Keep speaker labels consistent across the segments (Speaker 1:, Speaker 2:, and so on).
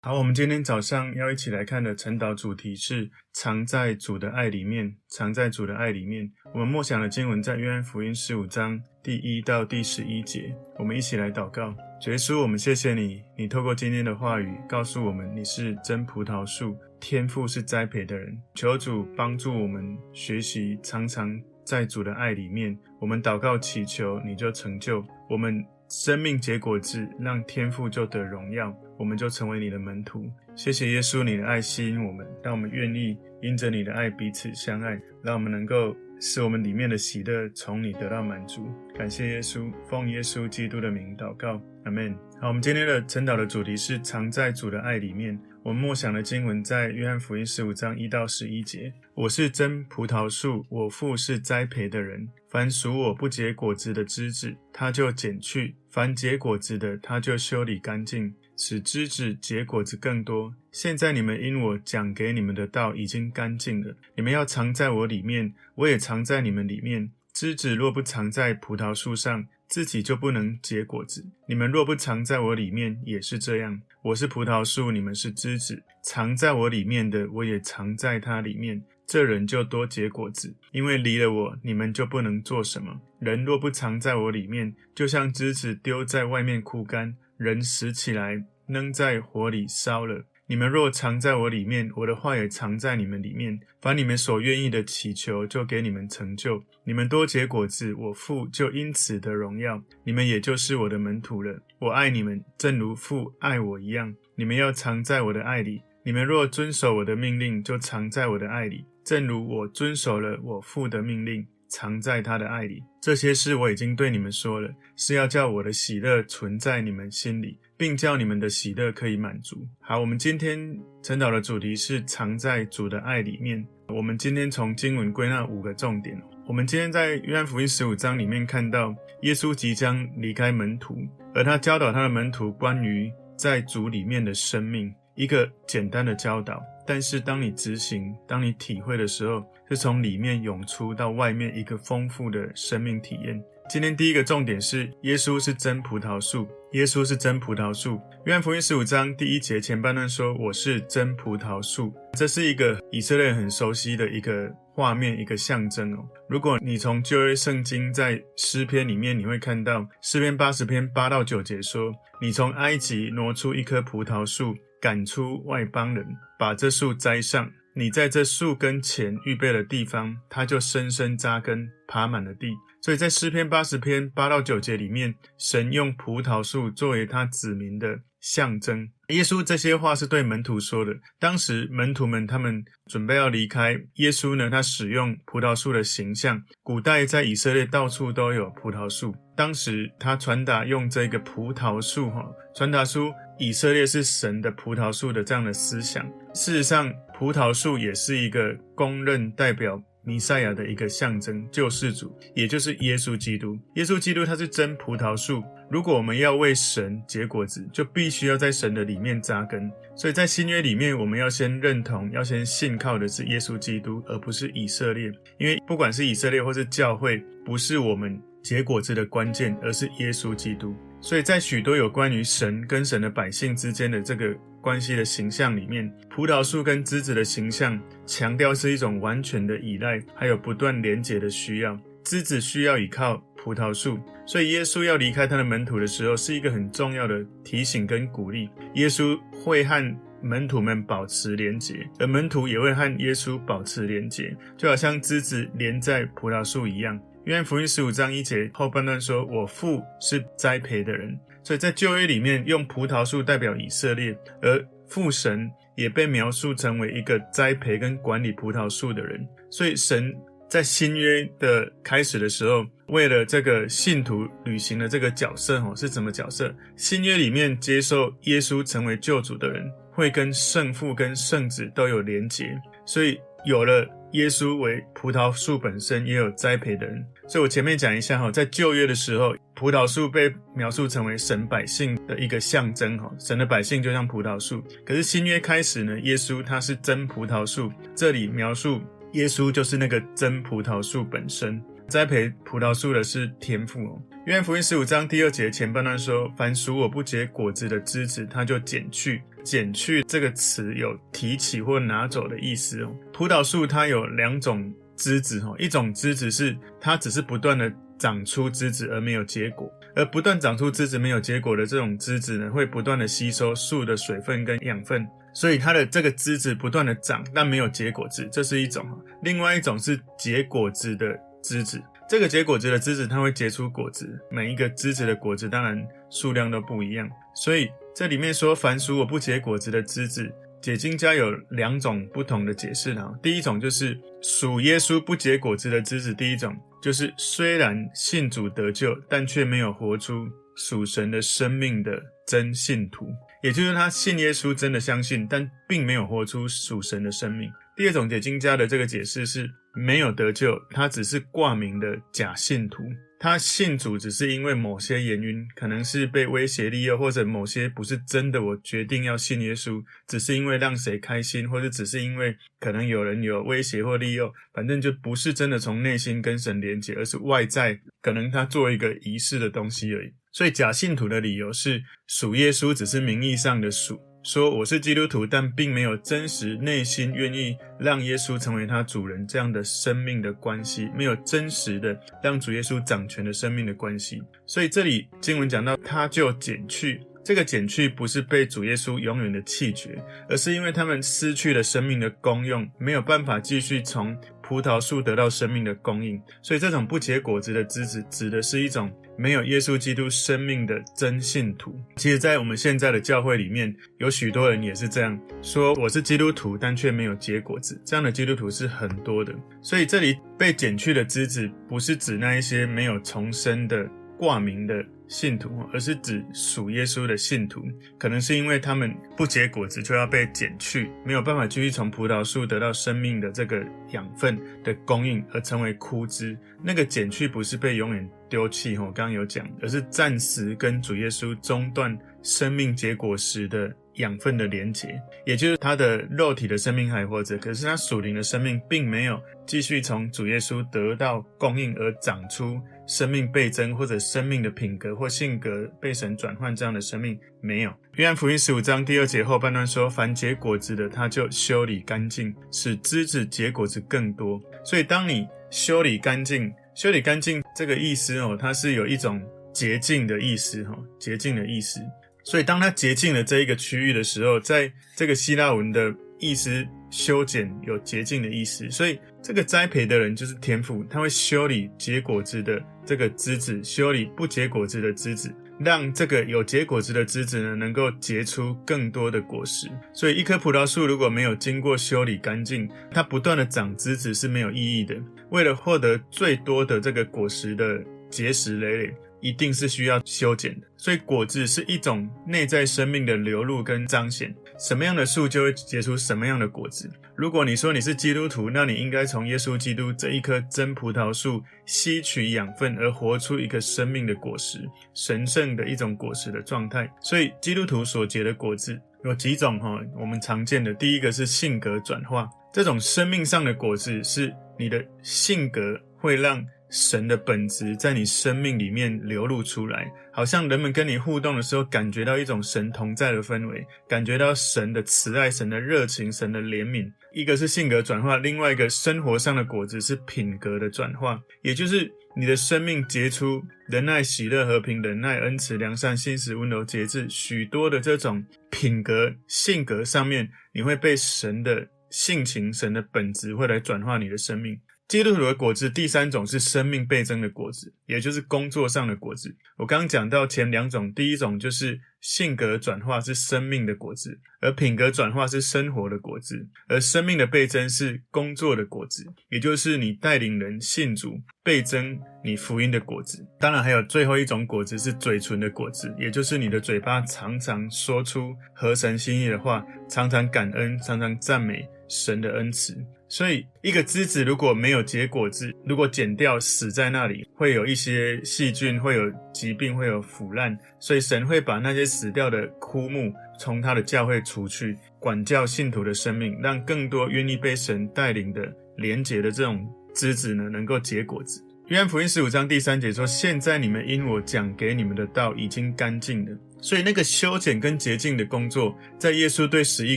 Speaker 1: 好，我们今天早上要一起来看的晨祷主题是藏在主的爱里面。藏在主的爱里面，我们默想的经文在约翰福音十五章第一到第十一节。我们一起来祷告，主耶稣，我们谢谢你，你透过今天的话语告诉我们你是真葡萄树，天父是栽培的人。求主帮助我们学习，常常在主的爱里面。我们祷告祈求，你就成就我们。生命结果子，让天父就得荣耀，我们就成为你的门徒。谢谢耶稣，你的爱吸引我们，让我们愿意因着你的爱彼此相爱，让我们能够使我们里面的喜乐从你得到满足。感谢耶稣，奉耶稣基督的名祷告，阿门。好，我们今天的晨祷的主题是藏在主的爱里面。我们默想的经文在约翰福音十五章一到十一节。我是真葡萄树，我父是栽培的人。凡属我不结果子的枝子，他就剪去；凡结果子的，他就修理干净，使枝子结果子更多。现在你们因我讲给你们的道已经干净了，你们要藏在我里面，我也藏在你们里面。枝子若不藏在葡萄树上，自己就不能结果子。你们若不藏在我里面，也是这样。我是葡萄树，你们是枝子。藏在我里面的，我也藏在它里面。这人就多结果子，因为离了我，你们就不能做什么。人若不藏在我里面，就像枝子丢在外面枯干，人拾起来扔在火里烧了。你们若藏在我里面，我的话也藏在你们里面。凡你们所愿意的祈求，就给你们成就。你们多结果子，我父就因此得荣耀。你们也就是我的门徒了。我爱你们，正如父爱我一样。你们要藏在我的爱里。你们若遵守我的命令，就藏在我的爱里，正如我遵守了我父的命令，藏在他的爱里。这些事我已经对你们说了，是要叫我的喜乐存在你们心里。并叫你们的喜乐可以满足。好，我们今天晨祷的主题是藏在主的爱里面。我们今天从经文归纳五个重点。我们今天在约翰福音十五章里面看到，耶稣即将离开门徒，而他教导他的门徒关于在主里面的生命，一个简单的教导。但是当你执行、当你体会的时候，是从里面涌出到外面一个丰富的生命体验。今天第一个重点是，耶稣是真葡萄树。耶稣是真葡萄树。约翰福音十五章第一节前半段说：“我是真葡萄树。”这是一个以色列人很熟悉的一个画面，一个象征哦。如果你从旧约圣经在诗篇里面，你会看到诗篇八十篇八到九节说：“你从埃及挪出一棵葡萄树，赶出外邦人，把这树栽上。你在这树根前预备了地方，它就深深扎根，爬满了地。”所以在诗篇八十篇八到九节里面，神用葡萄树作为他子民的象征。耶稣这些话是对门徒说的。当时门徒们他们准备要离开，耶稣呢，他使用葡萄树的形象。古代在以色列到处都有葡萄树，当时他传达用这个葡萄树哈，传达出以色列是神的葡萄树的这样的思想。事实上，葡萄树也是一个公认代表。弥赛亚的一个象征，救世主，也就是耶稣基督。耶稣基督他是真葡萄树。如果我们要为神结果子，就必须要在神的里面扎根。所以在新约里面，我们要先认同，要先信靠的是耶稣基督，而不是以色列。因为不管是以色列或是教会，不是我们结果子的关键，而是耶稣基督。所以在许多有关于神跟神的百姓之间的这个。关系的形象里面，葡萄树跟枝子的形象强调是一种完全的依赖，还有不断连接的需要。枝子需要依靠葡萄树，所以耶稣要离开他的门徒的时候，是一个很重要的提醒跟鼓励。耶稣会和门徒们保持连结，而门徒也会和耶稣保持连结，就好像枝子连在葡萄树一样。约翰福音十五章一节后半段说：“我父是栽培的人。”所以在旧约里面，用葡萄树代表以色列，而父神也被描述成为一个栽培跟管理葡萄树的人。所以神在新约的开始的时候，为了这个信徒履行的这个角色，哦，是什么角色？新约里面接受耶稣成为救主的人，会跟圣父跟圣子都有连结。所以有了耶稣为葡萄树本身，也有栽培的人。所以我前面讲一下哈，在旧约的时候。葡萄树被描述成为神百姓的一个象征，哈，神的百姓就像葡萄树。可是新约开始呢，耶稣他是真葡萄树，这里描述耶稣就是那个真葡萄树本身。栽培葡萄树的是天父哦。约翰福音十五章第二节前半段说：“凡属我不结果子的枝子，他就剪去。”剪去这个词有提起或拿走的意思哦。葡萄树它有两种枝子哦，一种枝子是它只是不断的长出枝子而没有结果，而不断长出枝子没有结果的这种枝子呢，会不断的吸收树的水分跟养分，所以它的这个枝子不断的长，但没有结果子，这是一种。另外一种是结果子的枝子，这个结果子的枝子它会结出果子，每一个枝子的果子当然数量都不一样，所以。这里面说，凡属我不结果子的枝子，解经家有两种不同的解释哈。第一种就是属耶稣不结果子的枝子，第一种就是虽然信主得救，但却没有活出属神的生命的真信徒，也就是他信耶稣真的相信，但并没有活出属神的生命。第二种解经家的这个解释是没有得救，他只是挂名的假信徒。他信主只是因为某些原因，可能是被威胁利诱，或者某些不是真的。我决定要信耶稣，只是因为让谁开心，或者只是因为可能有人有威胁或利诱，反正就不是真的从内心跟神连结，而是外在，可能他做一个仪式的东西而已。所以假信徒的理由是属耶稣，只是名义上的属。说我是基督徒，但并没有真实内心愿意让耶稣成为他主人这样的生命的关系，没有真实的让主耶稣掌权的生命的关系。所以这里经文讲到，他就减去。这个减去不是被主耶稣永远的弃绝，而是因为他们失去了生命的功用，没有办法继续从葡萄树得到生命的供应。所以这种不结果子的枝子，指的是一种。没有耶稣基督生命的真信徒，其实，在我们现在的教会里面，有许多人也是这样说：我是基督徒，但却没有结果子。这样的基督徒是很多的。所以，这里被剪去的枝子，不是指那一些没有重生的挂名的信徒，而是指属耶稣的信徒。可能是因为他们不结果子，就要被剪去，没有办法继续从葡萄树得到生命的这个养分的供应，而成为枯枝。那个剪去，不是被永远。丢弃，我刚刚有讲，而是暂时跟主耶稣中断生命结果时的养分的连结，也就是他的肉体的生命还活着，可是他属灵的生命并没有继续从主耶稣得到供应而长出生命倍增，或者生命的品格或性格被神转换这样的生命没有。约翰福音十五章第二节后半段说：“凡结果子的，他就修理干净，使枝子结果子更多。”所以当你修理干净。修理干净这个意思哦，它是有一种洁净的意思哈，洁净的意思。所以当它洁净了这一个区域的时候，在这个希腊文的意思，修剪有洁净的意思。所以这个栽培的人就是天父，他会修理结果子的这个枝子，修理不结果子的枝子。让这个有结果子的枝子呢，能够结出更多的果实。所以，一棵葡萄树如果没有经过修理干净，它不断的长枝子是没有意义的。为了获得最多的这个果实的结实累累，一定是需要修剪的。所以，果子是一种内在生命的流露跟彰显。什么样的树就会结出什么样的果子。如果你说你是基督徒，那你应该从耶稣基督这一棵真葡萄树吸取养分，而活出一个生命的果实，神圣的一种果实的状态。所以基督徒所结的果子有几种哈？我们常见的第一个是性格转化，这种生命上的果子是你的性格会让。神的本质在你生命里面流露出来，好像人们跟你互动的时候，感觉到一种神同在的氛围，感觉到神的慈爱、神的热情、神的怜悯。一个是性格转化，另外一个生活上的果子是品格的转化，也就是你的生命结出仁爱、喜乐、和平、忍耐、恩慈、良善、信实、温柔、节制，许多的这种品格、性格上面，你会被神的性情、神的本质会来转化你的生命。基督徒的果子，第三种是生命倍增的果子，也就是工作上的果子。我刚刚讲到前两种，第一种就是性格转化是生命的果子，而品格转化是生活的果子，而生命的倍增是工作的果子，也就是你带领人信主倍增你福音的果子。当然，还有最后一种果子是嘴唇的果子，也就是你的嘴巴常常说出合神心意的话，常常感恩，常常赞美神的恩慈。所以，一个枝子如果没有结果子，如果剪掉死在那里，会有一些细菌，会有疾病，会有腐烂。所以，神会把那些死掉的枯木从他的教会除去，管教信徒的生命，让更多愿意被神带领的连结的这种枝子呢，能够结果子。约翰福音十五章第三节说：“现在你们因我讲给你们的道已经干净了。”所以那个修剪跟洁净的工作，在耶稣对十一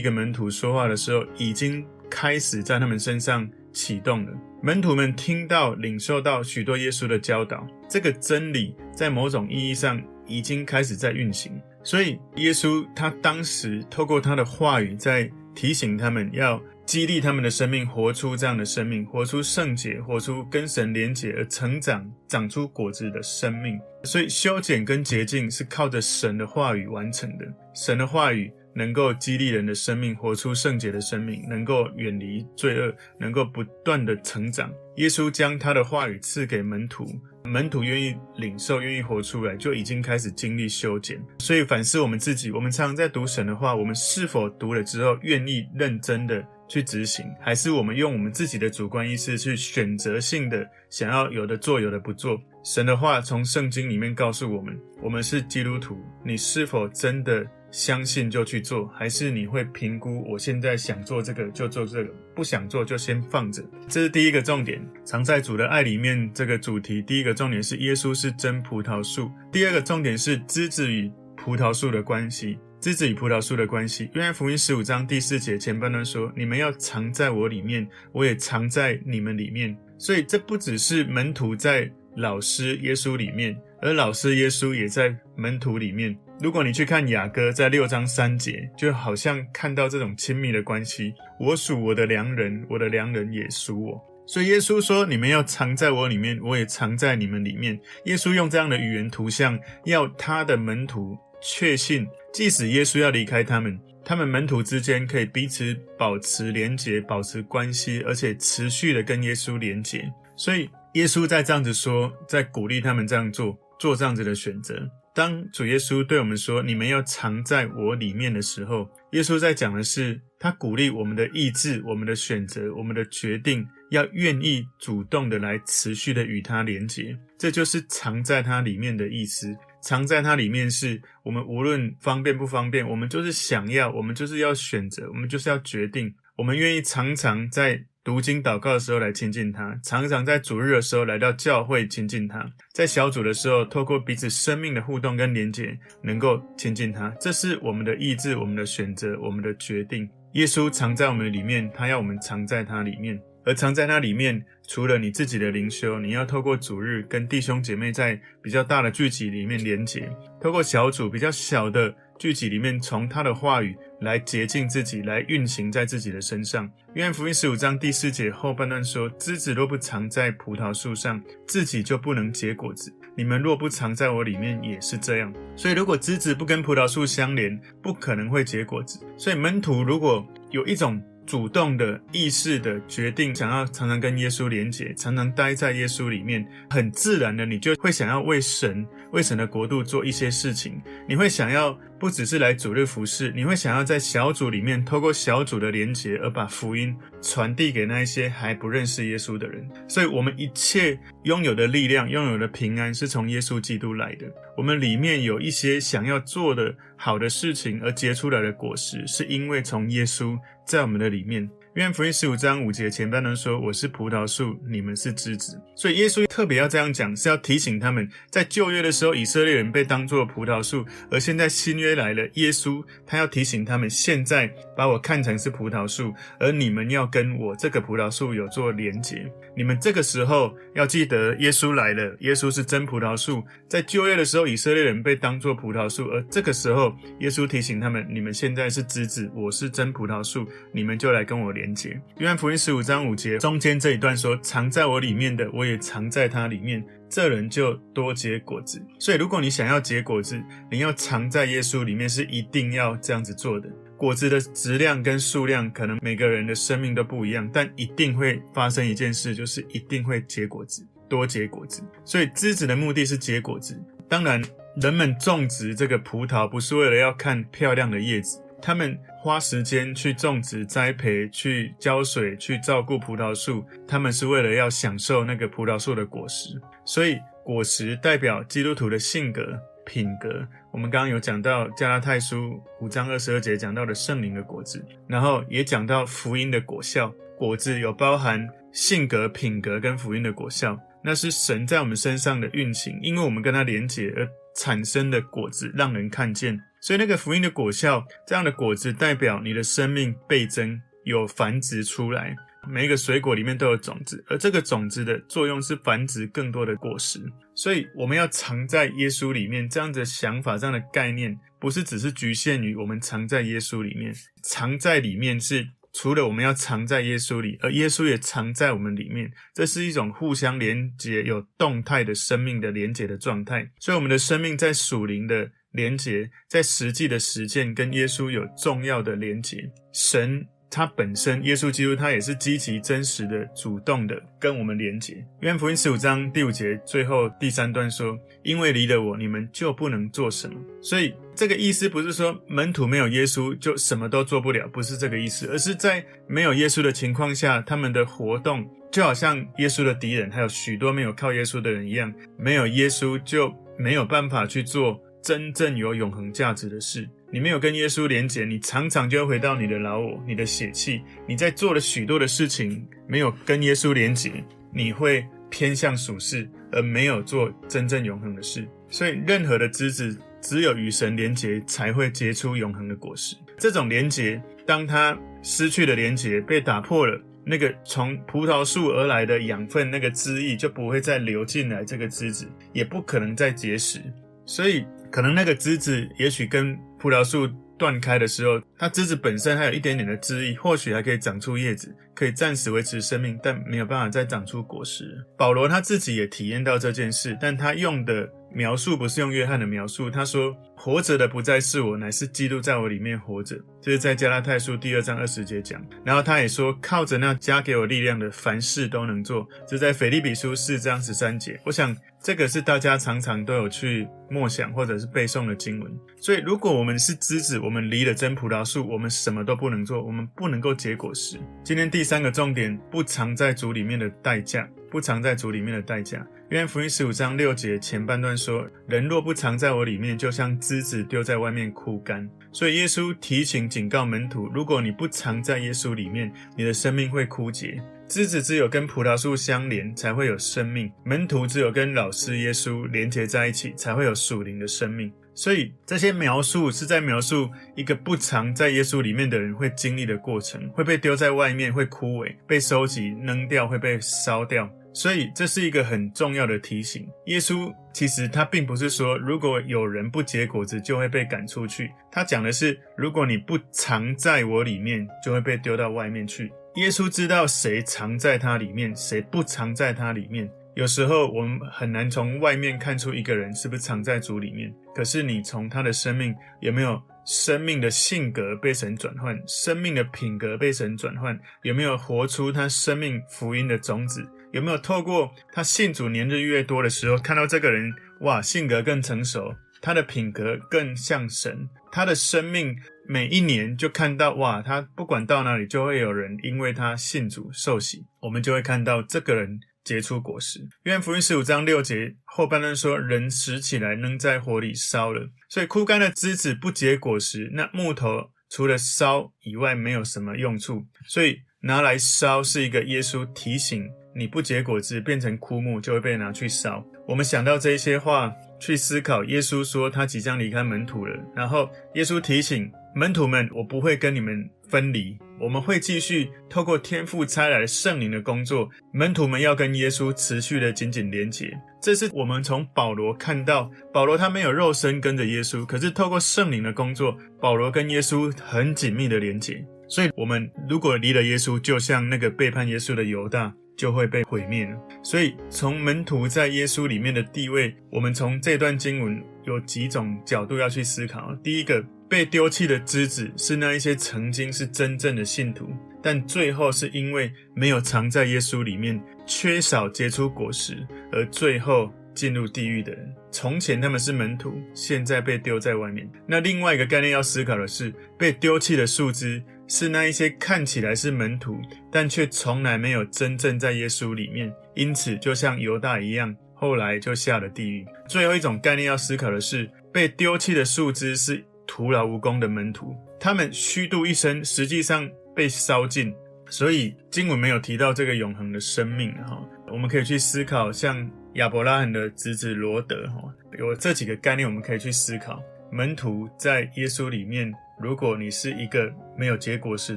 Speaker 1: 个门徒说话的时候，已经开始在他们身上启动了。门徒们听到、领受到许多耶稣的教导，这个真理在某种意义上已经开始在运行。所以耶稣他当时透过他的话语，在提醒他们要。激励他们的生命，活出这样的生命，活出圣洁，活出跟神连结而成长、长出果子的生命。所以修剪跟洁净是靠着神的话语完成的。神的话语能够激励人的生命，活出圣洁的生命，能够远离罪恶，能够不断的成长。耶稣将他的话语赐给门徒，门徒愿意领受，愿意活出来，就已经开始经历修剪。所以反思我们自己，我们常常在读神的话，我们是否读了之后愿意认真的去执行，还是我们用我们自己的主观意识去选择性的想要有的做，有的不做？神的话从圣经里面告诉我们，我们是基督徒，你是否真的相信就去做，还是你会评估我现在想做这个就做这个，不想做就先放着？这是第一个重点。藏在主的爱里面这个主题，第一个重点是耶稣是真葡萄树，第二个重点是枝子与葡萄树的关系。枝子与葡萄树的关系。约翰福音十五章第四节前半段说：“你们要藏在我里面，我也藏在你们里面。”所以这不只是门徒在老师耶稣里面，而老师耶稣也在门徒里面。如果你去看雅歌，在六章三节，就好像看到这种亲密的关系。我属我的良人，我的良人也属我。所以耶稣说：“你们要藏在我里面，我也藏在你们里面。”耶稣用这样的语言图像，要他的门徒确信。即使耶稣要离开他们，他们门徒之间可以彼此保持连结、保持关系，而且持续的跟耶稣连结。所以耶稣在这样子说，在鼓励他们这样做，做这样子的选择。当主耶稣对我们说：“你们要藏在我里面”的时候，耶稣在讲的是，他鼓励我们的意志、我们的选择、我们的决定，要愿意主动的来持续的与他连结。这就是藏在他里面的意思。藏在它里面，是我们无论方便不方便，我们就是想要，我们就是要选择，我们就是要决定，我们愿意常常在读经祷告的时候来亲近他，常常在主日的时候来到教会亲近他，在小组的时候透过彼此生命的互动跟连结，能够亲近他。这是我们的意志，我们的选择，我们的决定。耶稣藏在我们里面，他要我们藏在他里面。而藏在那里面，除了你自己的灵修，你要透过主日跟弟兄姐妹在比较大的聚集里面连结，透过小组比较小的聚集里面，从他的话语来洁净自己，来运行在自己的身上。约翰福音十五章第四节后半段说：“枝子若不藏在葡萄树上，自己就不能结果子。你们若不藏在我里面，也是这样。所以，如果枝子不跟葡萄树相连，不可能会结果子。所以，门徒如果有一种。”主动的意识的决定，想要常常跟耶稣连结，常常待在耶稣里面，很自然的，你就会想要为神、为神的国度做一些事情。你会想要不只是来主日服侍，你会想要在小组里面，透过小组的连结，而把福音传递给那一些还不认识耶稣的人。所以，我们一切拥有的力量、拥有的平安，是从耶稣基督来的。我们里面有一些想要做的好的事情，而结出来的果实，是因为从耶稣。在我们的里面，约翰福音十五章五节前半段说：“我是葡萄树，你们是枝子。”所以耶稣特别要这样讲，是要提醒他们，在旧约的时候，以色列人被当作葡萄树，而现在新约来了，耶稣他要提醒他们，现在把我看成是葡萄树，而你们要跟我这个葡萄树有做连结。你们这个时候要记得，耶稣来了，耶稣是真葡萄树。在旧约的时候，以色列人被当作葡萄树，而这个时候，耶稣提醒他们：你们现在是枝子，我是真葡萄树。你们就来跟我连结。约翰福音十五章五节中间这一段说：“藏在我里面的，我也藏在他里面，这人就多结果子。”所以，如果你想要结果子，你要藏在耶稣里面，是一定要这样子做的。果子的质量跟数量，可能每个人的生命都不一样，但一定会发生一件事，就是一定会结果子，多结果子。所以，枝子的目的是结果子。当然，人们种植这个葡萄，不是为了要看漂亮的叶子。他们花时间去种植、栽培、去浇水、去照顾葡萄树，他们是为了要享受那个葡萄树的果实。所以，果实代表基督徒的性格、品格。我们刚刚有讲到加拉太书五章二十二节讲到的圣灵的果子，然后也讲到福音的果效。果子有包含性格、品格跟福音的果效。那是神在我们身上的运行，因为我们跟他连结而产生的果子，让人看见。所以那个福音的果效，这样的果子代表你的生命倍增，有繁殖出来。每一个水果里面都有种子，而这个种子的作用是繁殖更多的果实。所以我们要藏在耶稣里面，这样的想法、这样的概念，不是只是局限于我们藏在耶稣里面。藏在里面是除了我们要藏在耶稣里，而耶稣也藏在我们里面。这是一种互相连接、有动态的生命的连接的状态。所以我们的生命在属灵的连接，在实际的实践，跟耶稣有重要的连接。神。他本身，耶稣基督，他也是积极、真实的、主动的跟我们连结。约翰福音十五章第五节最后第三段说：“因为离了我，你们就不能做什么。”所以这个意思不是说门徒没有耶稣就什么都做不了，不是这个意思，而是在没有耶稣的情况下，他们的活动就好像耶稣的敌人还有许多没有靠耶稣的人一样，没有耶稣就没有办法去做真正有永恒价值的事。你没有跟耶稣连结，你常常就会回到你的老我、你的血气。你在做了许多的事情，没有跟耶稣连结，你会偏向属世，而没有做真正永恒的事。所以，任何的枝子只有与神连结，才会结出永恒的果实。这种连结，当它失去了连结，被打破了，那个从葡萄树而来的养分，那个汁液就不会再流进来这个枝子，也不可能再结实。所以，可能那个枝子，也许跟葡萄树断开的时候，它枝子本身还有一点点的枝翼，或许还可以长出叶子，可以暂时维持生命，但没有办法再长出果实。保罗他自己也体验到这件事，但他用的描述不是用约翰的描述，他说：“活着的不再是我，乃是基督在我里面活着。”这是在加拉太书第二章二十节讲。然后他也说：“靠着那加给我力量的，凡事都能做。”这是在腓利比书四章十三节。我想这个是大家常常都有去默想或者是背诵的经文。所以，如果我们是枝子，我们离了真葡萄树，我们什么都不能做，我们不能够结果实。今天第三个重点，不藏在主里面的代价。不藏在主里面的代价。约翰福音十五章六节前半段说：“人若不藏在我里面，就像枝子丢在外面枯干。”所以耶稣提醒警告门徒：如果你不藏在耶稣里面，你的生命会枯竭。枝子只有跟葡萄树相连，才会有生命；门徒只有跟老师耶稣连接在一起，才会有属灵的生命。所以这些描述是在描述一个不藏在耶稣里面的人会经历的过程，会被丢在外面，会枯萎，被收集、扔掉，会被烧掉。所以这是一个很重要的提醒。耶稣其实他并不是说，如果有人不结果子就会被赶出去。他讲的是，如果你不藏在我里面，就会被丢到外面去。耶稣知道谁藏在他里面，谁不藏在他里面。有时候我们很难从外面看出一个人是不是藏在主里面。可是你从他的生命有没有生命的性格被神转换，生命的品格被神转换，有没有活出他生命福音的种子？有没有透过他信主年日越多的时候，看到这个人哇，性格更成熟，他的品格更像神，他的生命每一年就看到哇，他不管到哪里就会有人因为他信主受洗，我们就会看到这个人结出果实。约翰福音十五章六节后半段说，人拾起来扔在火里烧了，所以枯干的枝子不结果实，那木头除了烧以外没有什么用处，所以拿来烧是一个耶稣提醒。你不结果子，变成枯木，就会被拿去烧。我们想到这些话，去思考耶稣说他即将离开门徒了，然后耶稣提醒门徒们：“我不会跟你们分离，我们会继续透过天父差来的圣灵的工作。门徒们要跟耶稣持续的紧紧连结。”这是我们从保罗看到，保罗他没有肉身跟着耶稣，可是透过圣灵的工作，保罗跟耶稣很紧密的连结。所以，我们如果离了耶稣，就像那个背叛耶稣的犹大。就会被毁灭了。所以，从门徒在耶稣里面的地位，我们从这段经文有几种角度要去思考。第一个，被丢弃的枝子是那一些曾经是真正的信徒，但最后是因为没有藏在耶稣里面，缺少结出果实，而最后进入地狱的人。从前他们是门徒，现在被丢在外面。那另外一个概念要思考的是，被丢弃的树枝。是那一些看起来是门徒，但却从来没有真正在耶稣里面，因此就像犹大一样，后来就下了地狱。最后一种概念要思考的是，被丢弃的树枝是徒劳无功的门徒，他们虚度一生，实际上被烧尽。所以经文没有提到这个永恒的生命哈，我们可以去思考，像亚伯拉罕的侄子罗德，哈，有这几个概念，我们可以去思考。门徒在耶稣里面，如果你是一个没有结果实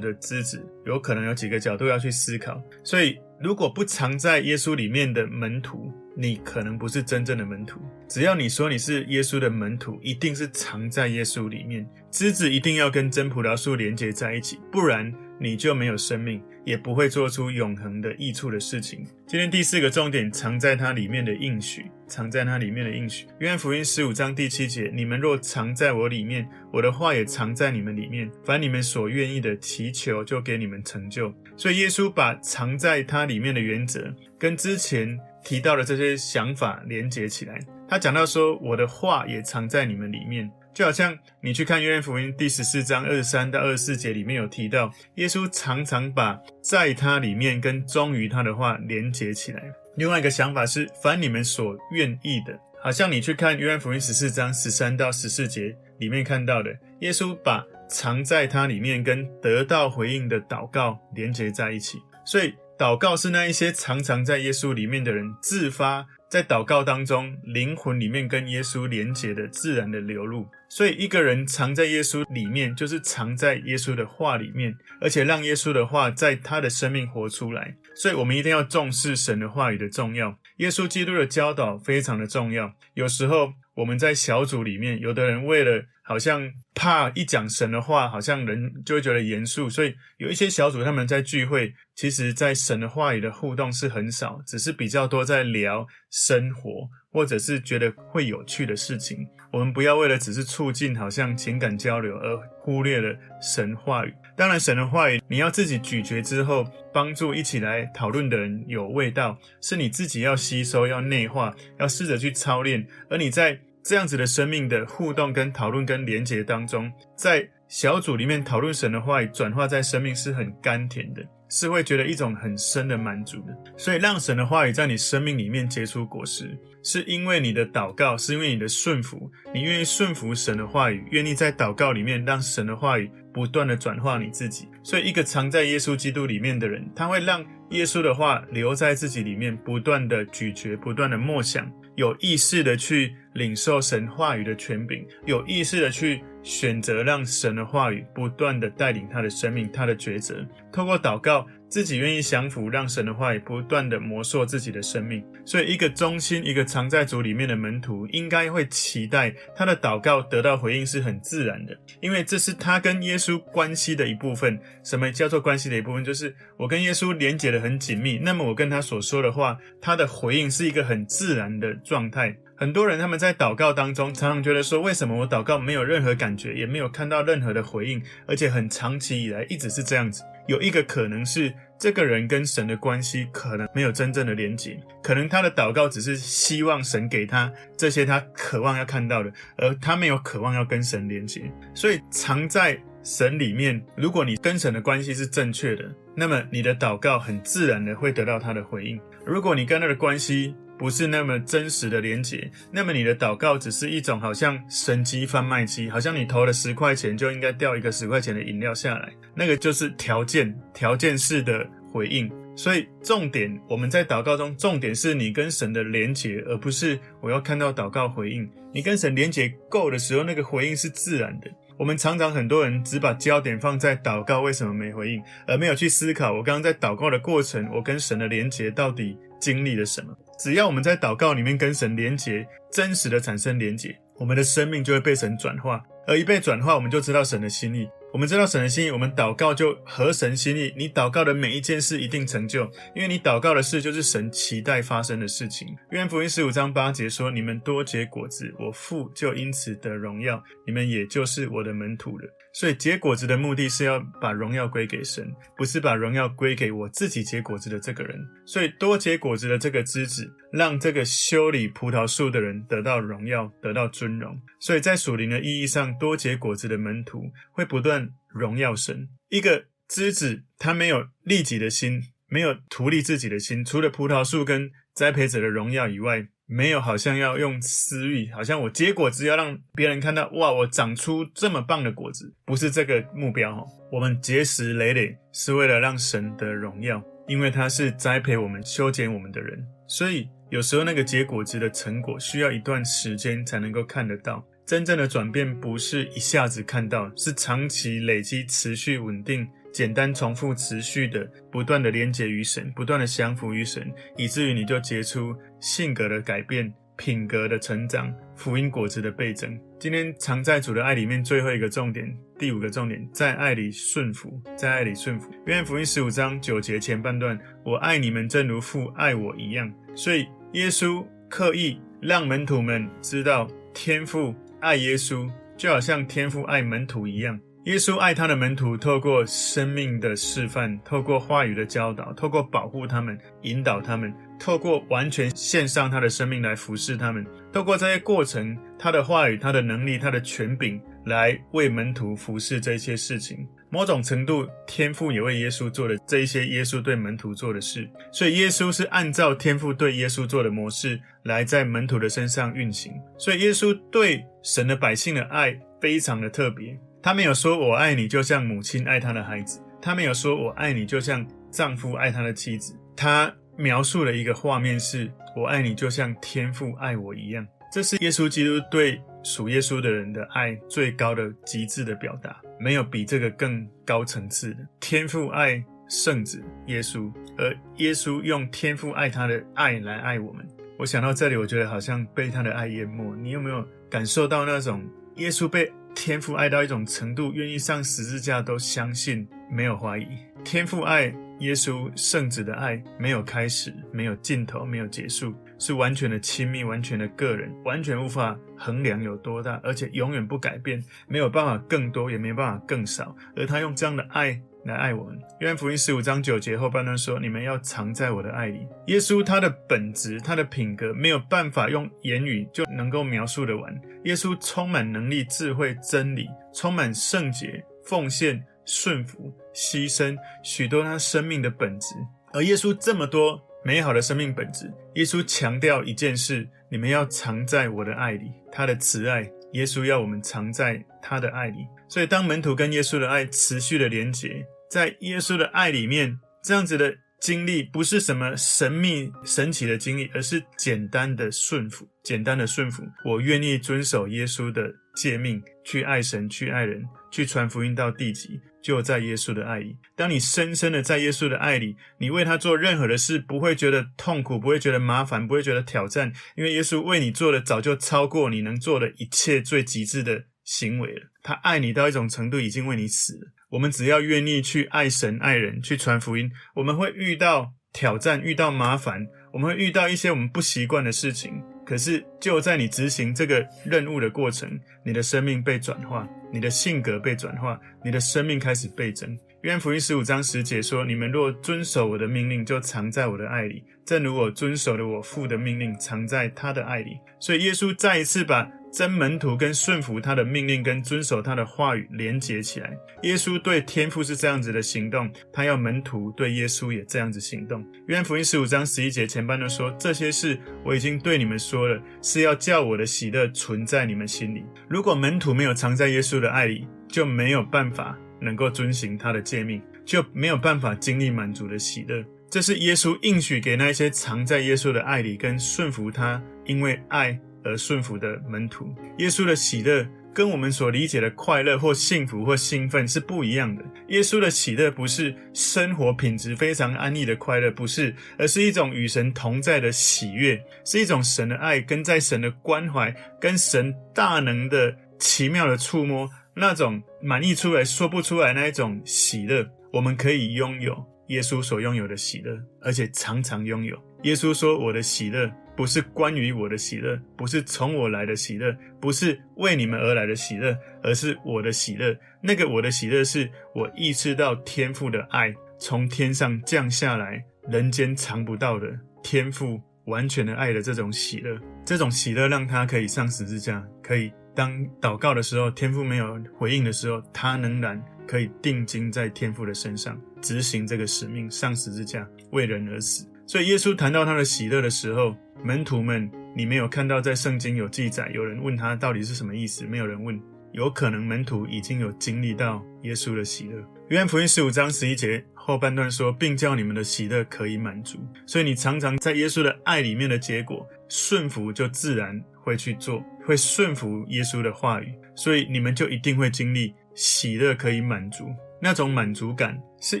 Speaker 1: 的枝子，有可能有几个角度要去思考。所以，如果不藏在耶稣里面的门徒，你可能不是真正的门徒。只要你说你是耶稣的门徒，一定是藏在耶稣里面。枝子一定要跟真葡萄树连接在一起，不然你就没有生命，也不会做出永恒的益处的事情。今天第四个重点，藏在它里面的应许，藏在它里面的应许。约翰福音十五章第七节：你们若藏在我里面，我的话也藏在你们里面，凡你们所愿意的祈求，就给你们成就。所以耶稣把藏在它里面的原则，跟之前提到的这些想法连结起来。他讲到说：“我的话也藏在你们里面。”就好像你去看约翰福音第十四章二十三到二十四节里面有提到，耶稣常常把在他里面跟忠于他的话连结起来。另外一个想法是，凡你们所愿意的，好像你去看约翰福音十四章十三到十四节里面看到的，耶稣把藏在他里面跟得到回应的祷告连接在一起。所以，祷告是那一些常常在耶稣里面的人自发。在祷告当中，灵魂里面跟耶稣连结的自然的流露。所以，一个人藏在耶稣里面，就是藏在耶稣的话里面，而且让耶稣的话在他的生命活出来。所以，我们一定要重视神的话语的重要。耶稣基督的教导非常的重要。有时候我们在小组里面，有的人为了好像怕一讲神的话，好像人就会觉得严肃，所以有一些小组他们在聚会，其实在神的话语的互动是很少，只是比较多在聊生活，或者是觉得会有趣的事情。我们不要为了只是促进好像情感交流而忽略了神话语。当然，神的话语你要自己咀嚼之后，帮助一起来讨论的人有味道，是你自己要吸收、要内化、要试着去操练。而你在这样子的生命的互动、跟讨论、跟连结当中，在小组里面讨论神的话语，转化在生命是很甘甜的。是会觉得一种很深的满足的，所以让神的话语在你生命里面结出果实，是因为你的祷告，是因为你的顺服，你愿意顺服神的话语，愿意在祷告里面让神的话语不断的转化你自己。所以，一个藏在耶稣基督里面的人，他会让耶稣的话留在自己里面，不断的咀嚼，不断的默想，有意识的去领受神话语的权柄，有意识的去选择让神的话语不断的带领他的生命，他的抉择，透过祷告。自己愿意降服，让神的话语不断的磨塑自己的生命。所以，一个忠心、一个藏在主里面的门徒，应该会期待他的祷告得到回应是很自然的，因为这是他跟耶稣关系的一部分。什么叫做关系的一部分？就是我跟耶稣连结的很紧密，那么我跟他所说的话，他的回应是一个很自然的状态。很多人他们在祷告当中，常常觉得说，为什么我祷告没有任何感觉，也没有看到任何的回应，而且很长期以来一直是这样子。有一个可能是，这个人跟神的关系可能没有真正的连结，可能他的祷告只是希望神给他这些他渴望要看到的，而他没有渴望要跟神连结。所以藏在神里面，如果你跟神的关系是正确的，那么你的祷告很自然的会得到他的回应。如果你跟他的关系，不是那么真实的连结，那么你的祷告只是一种好像神机贩卖机，好像你投了十块钱就应该掉一个十块钱的饮料下来，那个就是条件条件式的回应。所以重点，我们在祷告中，重点是你跟神的连结，而不是我要看到祷告回应。你跟神连结够的时候，那个回应是自然的。我们常常很多人只把焦点放在祷告为什么没回应，而没有去思考我刚刚在祷告的过程，我跟神的连结到底经历了什么。只要我们在祷告里面跟神连结，真实的产生连结，我们的生命就会被神转化，而一被转化，我们就知道神的心意。我们知道神的心意，我们祷告就合神心意。你祷告的每一件事一定成就，因为你祷告的事就是神期待发生的事情。约翰福音十五章八节说：“你们多结果子，我父就因此得荣耀，你们也就是我的门徒了。”所以结果子的目的是要把荣耀归给神，不是把荣耀归给我自己结果子的这个人。所以多结果子的这个枝子，让这个修理葡萄树的人得到荣耀，得到尊荣。所以在属灵的意义上，多结果子的门徒会不断荣耀神。一个枝子，他没有利己的心，没有图利自己的心，除了葡萄树跟栽培者的荣耀以外。没有，好像要用私欲，好像我结果子要让别人看到，哇，我长出这么棒的果子，不是这个目标。我们结实累累是为了让神的荣耀。因为他是栽培我们、修剪我们的人。所以有时候那个结果子的成果需要一段时间才能够看得到。真正的转变不是一下子看到，是长期累积、持续稳定。简单重复、持续的、不断的连结于神，不断的降服于神，以至于你就结出性格的改变、品格的成长、福音果子的倍增。今天常在主的爱里面，最后一个重点，第五个重点，在爱里顺服，在爱里顺服。约翰福音十五章九节前半段，我爱你们，正如父爱我一样。所以耶稣刻意让门徒们知道，天父爱耶稣，就好像天父爱门徒一样。耶稣爱他的门徒，透过生命的示范，透过话语的教导，透过保护他们、引导他们，透过完全献上他的生命来服侍他们，透过这些过程，他的话语、他的能力、他的权柄来为门徒服侍这些事情。某种程度，天父也为耶稣做了这一些耶稣对门徒做的事，所以耶稣是按照天父对耶稣做的模式来在门徒的身上运行。所以耶稣对神的百姓的爱非常的特别。他没有说“我爱你”，就像母亲爱她的孩子；他没有说“我爱你”，就像丈夫爱他的妻子。他描述了一个画面是：“我爱你”，就像天父爱我一样。这是耶稣基督对属耶稣的人的爱最高的极致的表达，没有比这个更高层次的。天父爱圣子耶稣，而耶稣用天父爱他的爱来爱我们。我想到这里，我觉得好像被他的爱淹没。你有没有感受到那种耶稣被天父爱到一种程度，愿意上十字架都相信，没有怀疑。天父爱耶稣圣子的爱，没有开始，没有尽头，没有结束，是完全的亲密，完全的个人，完全无法衡量有多大，而且永远不改变，没有办法更多，也没有办法更少。而他用这样的爱。来爱我们。约翰福音十五章九节后半段说：“你们要藏在我的爱里。”耶稣他的本质、他的品格没有办法用言语就能够描述得完。耶稣充满能力、智慧、真理，充满圣洁、奉献、顺服、牺牲，许多他生命的本质。而耶稣这么多美好的生命本质，耶稣强调一件事：你们要藏在我的爱里。他的慈爱，耶稣要我们藏在他的爱里。所以，当门徒跟耶稣的爱持续的连结。在耶稣的爱里面，这样子的经历不是什么神秘神奇的经历，而是简单的顺服，简单的顺服。我愿意遵守耶稣的诫命，去爱神，去爱人，去传福音到地极，就在耶稣的爱里。当你深深的在耶稣的爱里，你为他做任何的事，不会觉得痛苦，不会觉得麻烦，不会觉得挑战，因为耶稣为你做的早就超过你能做的一切最极致的行为了。他爱你到一种程度，已经为你死了。我们只要愿意去爱神爱人，去传福音，我们会遇到挑战，遇到麻烦，我们会遇到一些我们不习惯的事情。可是就在你执行这个任务的过程，你的生命被转化，你的性格被转化，你的生命开始倍增。约翰福音十五章十节说：“你们若遵守我的命令，就藏在我的爱里，正如我遵守了我父的命令，藏在他的爱里。”所以耶稣再一次把。真门徒跟顺服他的命令，跟遵守他的话语连结起来。耶稣对天父是这样子的行动，他要门徒对耶稣也这样子行动。约翰福音十五章十一节前半段说：“这些事我已经对你们说了，是要叫我的喜乐存在你们心里。如果门徒没有藏在耶稣的爱里，就没有办法能够遵行他的诫命，就没有办法经历满足的喜乐。这是耶稣应许给那些藏在耶稣的爱里跟顺服他，因为爱。”而顺服的门徒，耶稣的喜乐跟我们所理解的快乐或幸福或兴奋是不一样的。耶稣的喜乐不是生活品质非常安逸的快乐，不是，而是一种与神同在的喜悦，是一种神的爱跟在神的关怀跟神大能的奇妙的触摸，那种满溢出来说不出来那一种喜乐，我们可以拥有耶稣所拥有的喜乐，而且常常拥有。耶稣说：“我的喜乐。”不是关于我的喜乐，不是从我来的喜乐，不是为你们而来的喜乐，而是我的喜乐。那个我的喜乐，是我意识到天父的爱从天上降下来，人间尝不到的天父完全的爱的这种喜乐。这种喜乐让他可以上十字架，可以当祷告的时候，天父没有回应的时候，他仍然可以定睛在天父的身上，执行这个使命，上十字架为人而死。所以耶稣谈到他的喜乐的时候，门徒们，你没有看到在圣经有记载，有人问他到底是什么意思？没有人问。有可能门徒已经有经历到耶稣的喜乐。约翰福音十五章十一节后半段说，并叫你们的喜乐可以满足。所以你常常在耶稣的爱里面的结果，顺服就自然会去做，会顺服耶稣的话语。所以你们就一定会经历喜乐可以满足，那种满足感是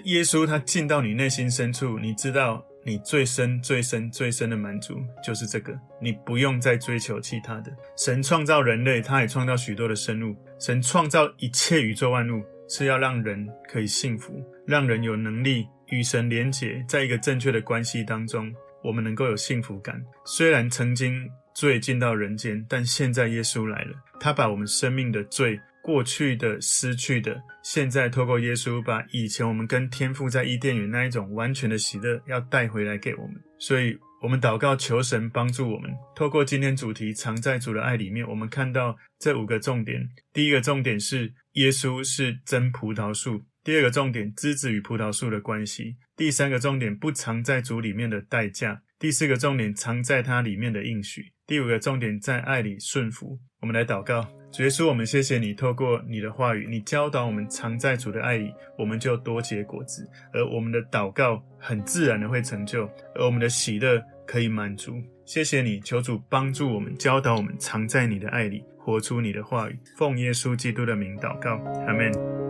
Speaker 1: 耶稣他进到你内心深处，你知道你最深、最深、最深的满足就是这个，你不用再追求其他的。神创造人类，他也创造许多的生物，神创造一切宇宙万物。是要让人可以幸福，让人有能力与神连结，在一个正确的关系当中，我们能够有幸福感。虽然曾经罪进到人间，但现在耶稣来了，他把我们生命的罪、过去的、失去的，现在透过耶稣，把以前我们跟天父在伊甸园那一种完全的喜乐，要带回来给我们。所以，我们祷告求神帮助我们。透过今天主题“藏在主的爱里面”，我们看到这五个重点。第一个重点是。耶稣是真葡萄树。第二个重点，枝子与葡萄树的关系。第三个重点，不藏在主里面的代价。第四个重点，藏在它里面的应许。第五个重点，在爱里顺服。我们来祷告，主耶稣，我们谢谢你，透过你的话语，你教导我们藏在主的爱里，我们就多结果子，而我们的祷告很自然的会成就，而我们的喜乐可以满足。谢谢你，求主帮助我们，教导我们藏在你的爱里。活出你的话语，奉耶稣基督的名祷告，阿门。